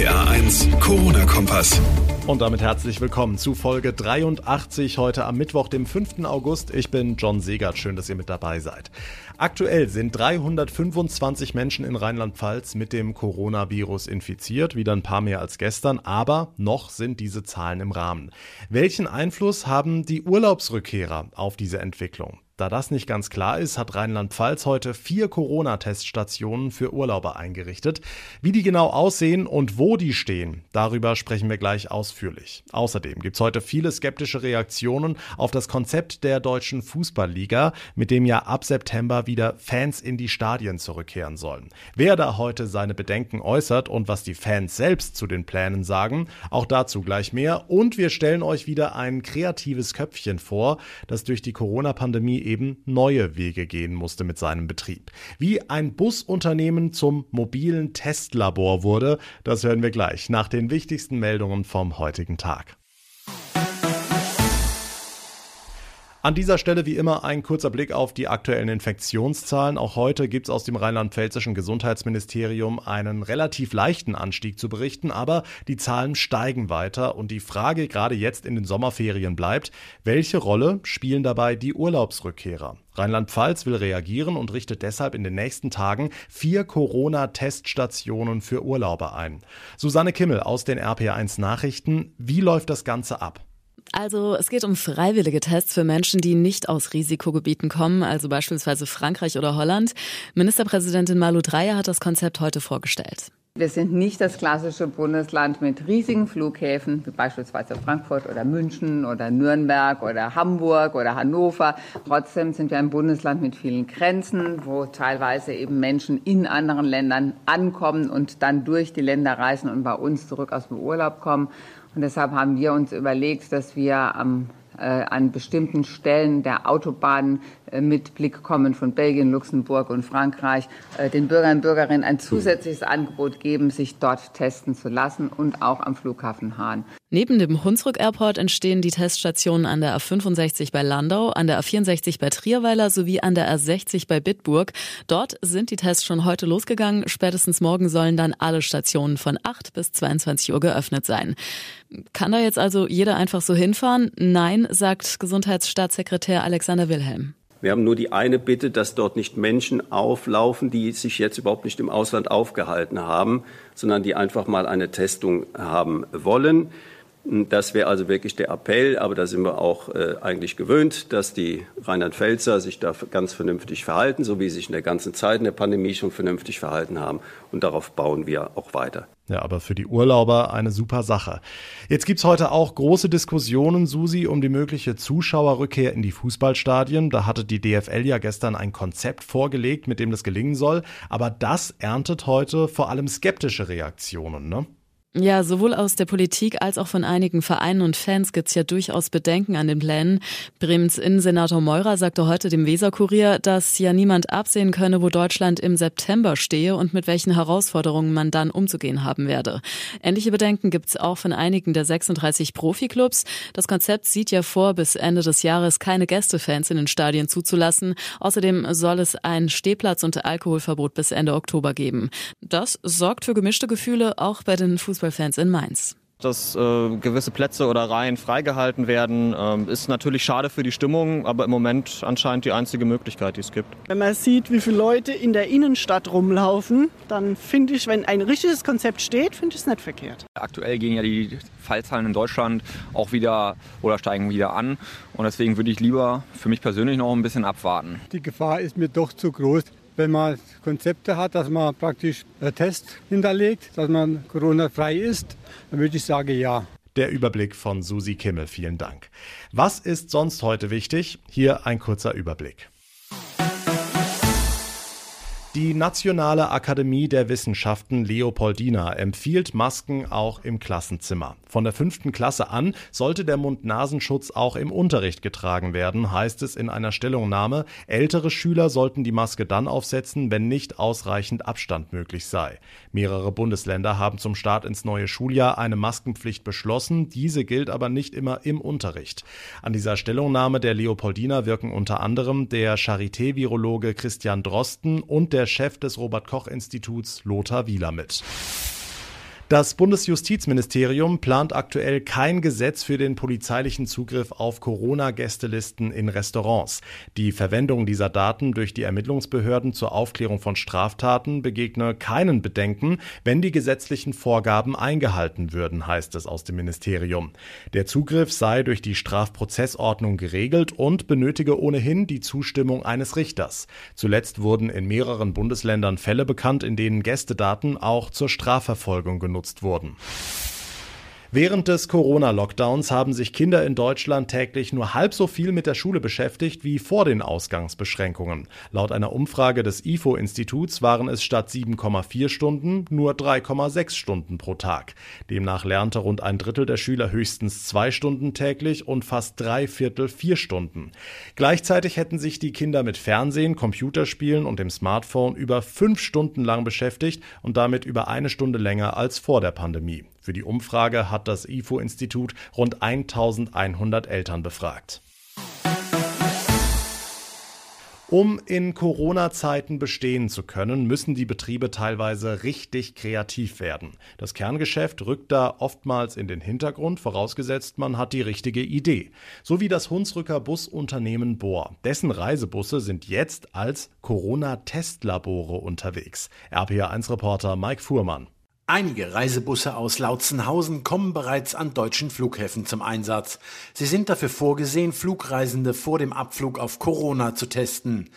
RPA 1, Corona-Kompass. Und damit herzlich willkommen zu Folge 83 heute am Mittwoch, dem 5. August. Ich bin John Segert. Schön, dass ihr mit dabei seid. Aktuell sind 325 Menschen in Rheinland-Pfalz mit dem Coronavirus infiziert, wieder ein paar mehr als gestern, aber noch sind diese Zahlen im Rahmen. Welchen Einfluss haben die Urlaubsrückkehrer auf diese Entwicklung? Da das nicht ganz klar ist, hat Rheinland-Pfalz heute vier Corona-Teststationen für Urlauber eingerichtet. Wie die genau aussehen und wo die stehen, darüber sprechen wir gleich ausführlich. Außerdem gibt es heute viele skeptische Reaktionen auf das Konzept der deutschen Fußballliga, mit dem ja ab September wieder Fans in die Stadien zurückkehren sollen. Wer da heute seine Bedenken äußert und was die Fans selbst zu den Plänen sagen, auch dazu gleich mehr. Und wir stellen euch wieder ein kreatives Köpfchen vor, das durch die Corona-Pandemie eben neue Wege gehen musste mit seinem Betrieb. Wie ein Busunternehmen zum mobilen Testlabor wurde, das hören wir gleich nach den wichtigsten Meldungen vom heutigen Tag. An dieser Stelle wie immer ein kurzer Blick auf die aktuellen Infektionszahlen. Auch heute gibt es aus dem rheinland-pfälzischen Gesundheitsministerium einen relativ leichten Anstieg zu berichten, aber die Zahlen steigen weiter und die Frage gerade jetzt in den Sommerferien bleibt, welche Rolle spielen dabei die Urlaubsrückkehrer? Rheinland-Pfalz will reagieren und richtet deshalb in den nächsten Tagen vier Corona-Teststationen für Urlauber ein. Susanne Kimmel aus den RPA1 Nachrichten. Wie läuft das Ganze ab? Also es geht um freiwillige Tests für Menschen, die nicht aus Risikogebieten kommen, also beispielsweise Frankreich oder Holland. Ministerpräsidentin Malu Dreyer hat das Konzept heute vorgestellt. Wir sind nicht das klassische Bundesland mit riesigen Flughäfen, wie beispielsweise Frankfurt oder München oder Nürnberg oder Hamburg oder Hannover. Trotzdem sind wir ein Bundesland mit vielen Grenzen, wo teilweise eben Menschen in anderen Ländern ankommen und dann durch die Länder reisen und bei uns zurück aus dem Urlaub kommen. Und deshalb haben wir uns überlegt, dass wir am an bestimmten Stellen der Autobahnen äh, mit Blick kommen von Belgien, Luxemburg und Frankreich äh, den Bürgern und Bürgerinnen ein zusätzliches Angebot geben, sich dort testen zu lassen und auch am Flughafen Hahn. Neben dem Hunsrück Airport entstehen die Teststationen an der A65 bei Landau, an der A64 bei Trierweiler sowie an der A60 bei Bitburg. Dort sind die Tests schon heute losgegangen. Spätestens morgen sollen dann alle Stationen von 8 bis 22 Uhr geöffnet sein. Kann da jetzt also jeder einfach so hinfahren? Nein, sagt Gesundheitsstaatssekretär Alexander Wilhelm. Wir haben nur die eine Bitte, dass dort nicht Menschen auflaufen, die sich jetzt überhaupt nicht im Ausland aufgehalten haben, sondern die einfach mal eine Testung haben wollen. Das wäre also wirklich der Appell, aber da sind wir auch äh, eigentlich gewöhnt, dass die Rheinland-Pfälzer sich da ganz vernünftig verhalten, so wie sie sich in der ganzen Zeit in der Pandemie schon vernünftig verhalten haben. Und darauf bauen wir auch weiter. Ja, aber für die Urlauber eine super Sache. Jetzt gibt's heute auch große Diskussionen, Susi, um die mögliche Zuschauerrückkehr in die Fußballstadien. Da hatte die DFL ja gestern ein Konzept vorgelegt, mit dem das gelingen soll. Aber das erntet heute vor allem skeptische Reaktionen, ne? Ja, sowohl aus der Politik als auch von einigen Vereinen und Fans gibt's ja durchaus Bedenken an den Plänen. Bremens Innensenator Meurer sagte heute dem Weserkurier, dass ja niemand absehen könne, wo Deutschland im September stehe und mit welchen Herausforderungen man dann umzugehen haben werde. Ähnliche Bedenken gibt's auch von einigen der 36 Profiklubs. Das Konzept sieht ja vor, bis Ende des Jahres keine Gästefans in den Stadien zuzulassen. Außerdem soll es ein Stehplatz- und Alkoholverbot bis Ende Oktober geben. Das sorgt für gemischte Gefühle auch bei den Fußball Fußballfans in Mainz dass äh, gewisse Plätze oder Reihen freigehalten werden. Ähm, ist natürlich schade für die Stimmung, aber im Moment anscheinend die einzige Möglichkeit, die es gibt. Wenn man sieht, wie viele Leute in der Innenstadt rumlaufen, dann finde ich, wenn ein richtiges Konzept steht, finde ich es nicht verkehrt. Aktuell gehen ja die Fallzahlen in Deutschland auch wieder oder steigen wieder an. Und deswegen würde ich lieber für mich persönlich noch ein bisschen abwarten. Die Gefahr ist mir doch zu groß, wenn man Konzepte hat, dass man praktisch einen Test hinterlegt, dass man Corona-frei ist, dann würde ich sagen, ja. Der Überblick von Susi Kimmel, vielen Dank. Was ist sonst heute wichtig? Hier ein kurzer Überblick. Die Nationale Akademie der Wissenschaften Leopoldina empfiehlt Masken auch im Klassenzimmer. Von der fünften Klasse an sollte der Mund-Nasenschutz auch im Unterricht getragen werden, heißt es in einer Stellungnahme. Ältere Schüler sollten die Maske dann aufsetzen, wenn nicht ausreichend Abstand möglich sei. Mehrere Bundesländer haben zum Start ins neue Schuljahr eine Maskenpflicht beschlossen. Diese gilt aber nicht immer im Unterricht. An dieser Stellungnahme der Leopoldina wirken unter anderem der Charité-Virologe Christian Drosten und der der Chef des Robert Koch Instituts Lothar Wieler mit. Das Bundesjustizministerium plant aktuell kein Gesetz für den polizeilichen Zugriff auf Corona-Gästelisten in Restaurants. Die Verwendung dieser Daten durch die Ermittlungsbehörden zur Aufklärung von Straftaten begegne keinen Bedenken, wenn die gesetzlichen Vorgaben eingehalten würden, heißt es aus dem Ministerium. Der Zugriff sei durch die Strafprozessordnung geregelt und benötige ohnehin die Zustimmung eines Richters. Zuletzt wurden in mehreren Bundesländern Fälle bekannt, in denen Gästedaten auch zur Strafverfolgung genutzt genutzt wurden. Während des Corona-Lockdowns haben sich Kinder in Deutschland täglich nur halb so viel mit der Schule beschäftigt wie vor den Ausgangsbeschränkungen. Laut einer Umfrage des IFO-Instituts waren es statt 7,4 Stunden nur 3,6 Stunden pro Tag. Demnach lernte rund ein Drittel der Schüler höchstens zwei Stunden täglich und fast drei Viertel vier Stunden. Gleichzeitig hätten sich die Kinder mit Fernsehen, Computerspielen und dem Smartphone über fünf Stunden lang beschäftigt und damit über eine Stunde länger als vor der Pandemie. Für die Umfrage hat das IFO-Institut rund 1100 Eltern befragt. Um in Corona-Zeiten bestehen zu können, müssen die Betriebe teilweise richtig kreativ werden. Das Kerngeschäft rückt da oftmals in den Hintergrund, vorausgesetzt man hat die richtige Idee. So wie das Hunsrücker Busunternehmen Bohr. Dessen Reisebusse sind jetzt als Corona-Testlabore unterwegs. RPA1-Reporter Mike Fuhrmann. Einige Reisebusse aus Lautzenhausen kommen bereits an deutschen Flughäfen zum Einsatz. Sie sind dafür vorgesehen, Flugreisende vor dem Abflug auf Corona zu testen.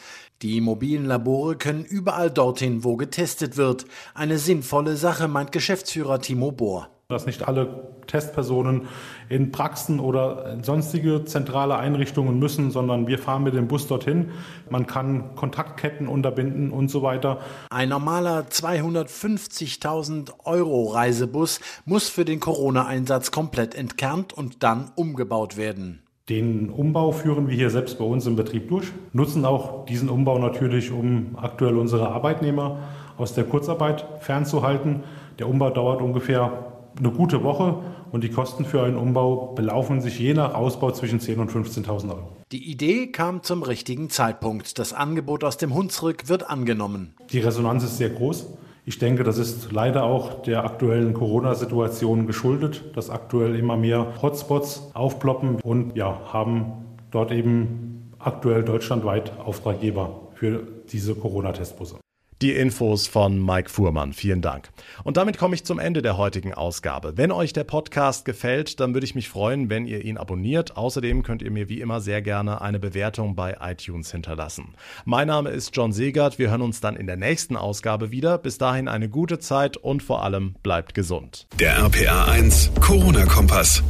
Die mobilen Labore können überall dorthin, wo getestet wird. Eine sinnvolle Sache, meint Geschäftsführer Timo Bohr dass nicht alle Testpersonen in Praxen oder sonstige zentrale Einrichtungen müssen, sondern wir fahren mit dem Bus dorthin. Man kann Kontaktketten unterbinden und so weiter. Ein normaler 250.000 Euro Reisebus muss für den Corona-Einsatz komplett entkernt und dann umgebaut werden. Den Umbau führen wir hier selbst bei uns im Betrieb durch, nutzen auch diesen Umbau natürlich, um aktuell unsere Arbeitnehmer aus der Kurzarbeit fernzuhalten. Der Umbau dauert ungefähr eine gute Woche und die Kosten für einen Umbau belaufen sich je nach Ausbau zwischen 10.000 und 15.000 Euro. Die Idee kam zum richtigen Zeitpunkt. Das Angebot aus dem Hunsrück wird angenommen. Die Resonanz ist sehr groß. Ich denke, das ist leider auch der aktuellen Corona-Situation geschuldet, dass aktuell immer mehr Hotspots aufploppen und ja, haben dort eben aktuell deutschlandweit Auftraggeber für diese Corona-Testbusse. Die Infos von Mike Fuhrmann. Vielen Dank. Und damit komme ich zum Ende der heutigen Ausgabe. Wenn euch der Podcast gefällt, dann würde ich mich freuen, wenn ihr ihn abonniert. Außerdem könnt ihr mir wie immer sehr gerne eine Bewertung bei iTunes hinterlassen. Mein Name ist John Segert. Wir hören uns dann in der nächsten Ausgabe wieder. Bis dahin eine gute Zeit und vor allem bleibt gesund. Der RPA 1 Corona-Kompass.